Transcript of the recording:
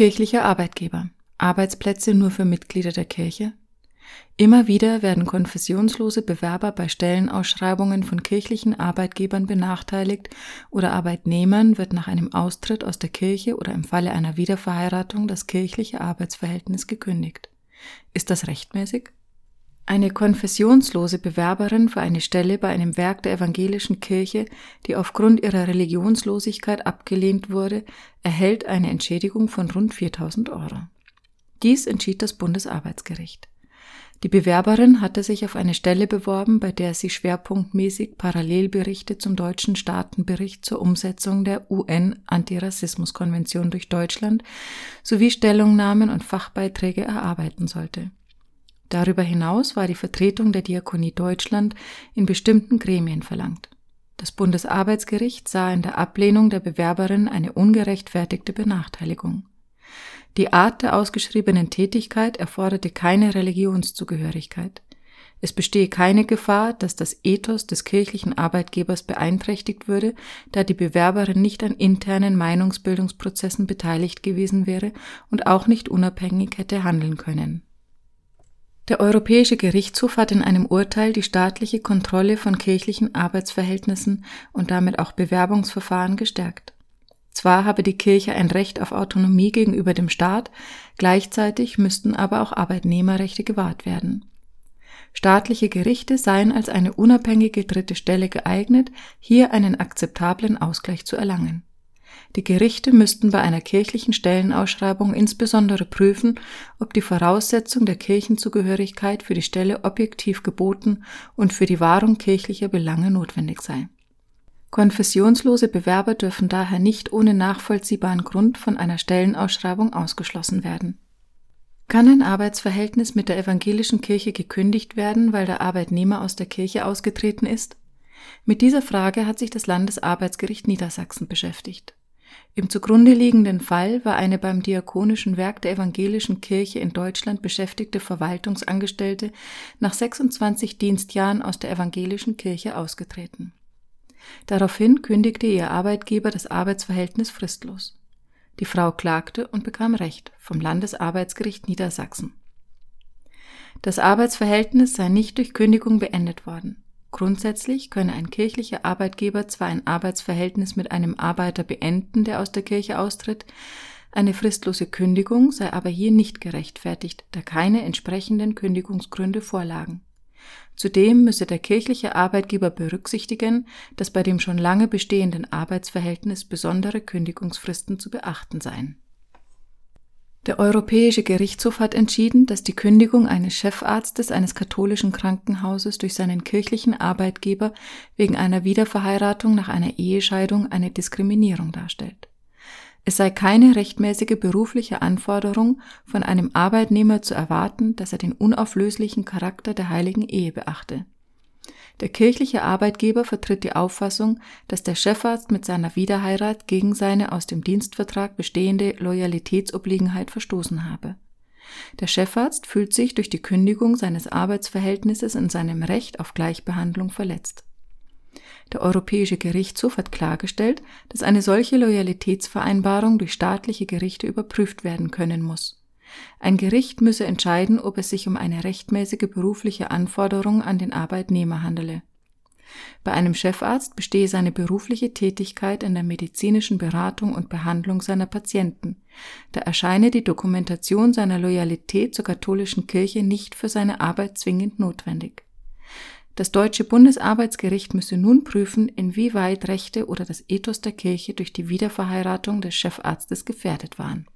Kirchlicher Arbeitgeber. Arbeitsplätze nur für Mitglieder der Kirche? Immer wieder werden konfessionslose Bewerber bei Stellenausschreibungen von kirchlichen Arbeitgebern benachteiligt oder Arbeitnehmern wird nach einem Austritt aus der Kirche oder im Falle einer Wiederverheiratung das kirchliche Arbeitsverhältnis gekündigt. Ist das rechtmäßig? Eine konfessionslose Bewerberin für eine Stelle bei einem Werk der evangelischen Kirche, die aufgrund ihrer Religionslosigkeit abgelehnt wurde, erhält eine Entschädigung von rund 4000 Euro. Dies entschied das Bundesarbeitsgericht. Die Bewerberin hatte sich auf eine Stelle beworben, bei der sie schwerpunktmäßig Parallelberichte zum deutschen Staatenbericht zur Umsetzung der UN-Antirassismuskonvention durch Deutschland sowie Stellungnahmen und Fachbeiträge erarbeiten sollte. Darüber hinaus war die Vertretung der Diakonie Deutschland in bestimmten Gremien verlangt. Das Bundesarbeitsgericht sah in der Ablehnung der Bewerberin eine ungerechtfertigte Benachteiligung. Die Art der ausgeschriebenen Tätigkeit erforderte keine Religionszugehörigkeit. Es bestehe keine Gefahr, dass das Ethos des kirchlichen Arbeitgebers beeinträchtigt würde, da die Bewerberin nicht an internen Meinungsbildungsprozessen beteiligt gewesen wäre und auch nicht unabhängig hätte handeln können. Der Europäische Gerichtshof hat in einem Urteil die staatliche Kontrolle von kirchlichen Arbeitsverhältnissen und damit auch Bewerbungsverfahren gestärkt. Zwar habe die Kirche ein Recht auf Autonomie gegenüber dem Staat, gleichzeitig müssten aber auch Arbeitnehmerrechte gewahrt werden. Staatliche Gerichte seien als eine unabhängige dritte Stelle geeignet, hier einen akzeptablen Ausgleich zu erlangen. Die Gerichte müssten bei einer kirchlichen Stellenausschreibung insbesondere prüfen, ob die Voraussetzung der Kirchenzugehörigkeit für die Stelle objektiv geboten und für die Wahrung kirchlicher Belange notwendig sei. Konfessionslose Bewerber dürfen daher nicht ohne nachvollziehbaren Grund von einer Stellenausschreibung ausgeschlossen werden. Kann ein Arbeitsverhältnis mit der evangelischen Kirche gekündigt werden, weil der Arbeitnehmer aus der Kirche ausgetreten ist? Mit dieser Frage hat sich das Landesarbeitsgericht Niedersachsen beschäftigt. Im zugrunde liegenden Fall war eine beim Diakonischen Werk der Evangelischen Kirche in Deutschland beschäftigte Verwaltungsangestellte nach 26 Dienstjahren aus der Evangelischen Kirche ausgetreten. Daraufhin kündigte ihr Arbeitgeber das Arbeitsverhältnis fristlos. Die Frau klagte und bekam Recht vom Landesarbeitsgericht Niedersachsen. Das Arbeitsverhältnis sei nicht durch Kündigung beendet worden. Grundsätzlich könne ein kirchlicher Arbeitgeber zwar ein Arbeitsverhältnis mit einem Arbeiter beenden, der aus der Kirche austritt, eine fristlose Kündigung sei aber hier nicht gerechtfertigt, da keine entsprechenden Kündigungsgründe vorlagen. Zudem müsse der kirchliche Arbeitgeber berücksichtigen, dass bei dem schon lange bestehenden Arbeitsverhältnis besondere Kündigungsfristen zu beachten seien der Europäische Gerichtshof hat entschieden, dass die Kündigung eines Chefarztes eines katholischen Krankenhauses durch seinen kirchlichen Arbeitgeber wegen einer Wiederverheiratung nach einer Ehescheidung eine Diskriminierung darstellt. Es sei keine rechtmäßige berufliche Anforderung von einem Arbeitnehmer zu erwarten, dass er den unauflöslichen Charakter der heiligen Ehe beachte. Der kirchliche Arbeitgeber vertritt die Auffassung, dass der Chefarzt mit seiner Wiederheirat gegen seine aus dem Dienstvertrag bestehende Loyalitätsobliegenheit verstoßen habe. Der Chefarzt fühlt sich durch die Kündigung seines Arbeitsverhältnisses in seinem Recht auf Gleichbehandlung verletzt. Der Europäische Gerichtshof hat klargestellt, dass eine solche Loyalitätsvereinbarung durch staatliche Gerichte überprüft werden können muss. Ein Gericht müsse entscheiden, ob es sich um eine rechtmäßige berufliche Anforderung an den Arbeitnehmer handele. Bei einem Chefarzt bestehe seine berufliche Tätigkeit in der medizinischen Beratung und Behandlung seiner Patienten. Da erscheine die Dokumentation seiner Loyalität zur katholischen Kirche nicht für seine Arbeit zwingend notwendig. Das deutsche Bundesarbeitsgericht müsse nun prüfen, inwieweit Rechte oder das Ethos der Kirche durch die Wiederverheiratung des Chefarztes gefährdet waren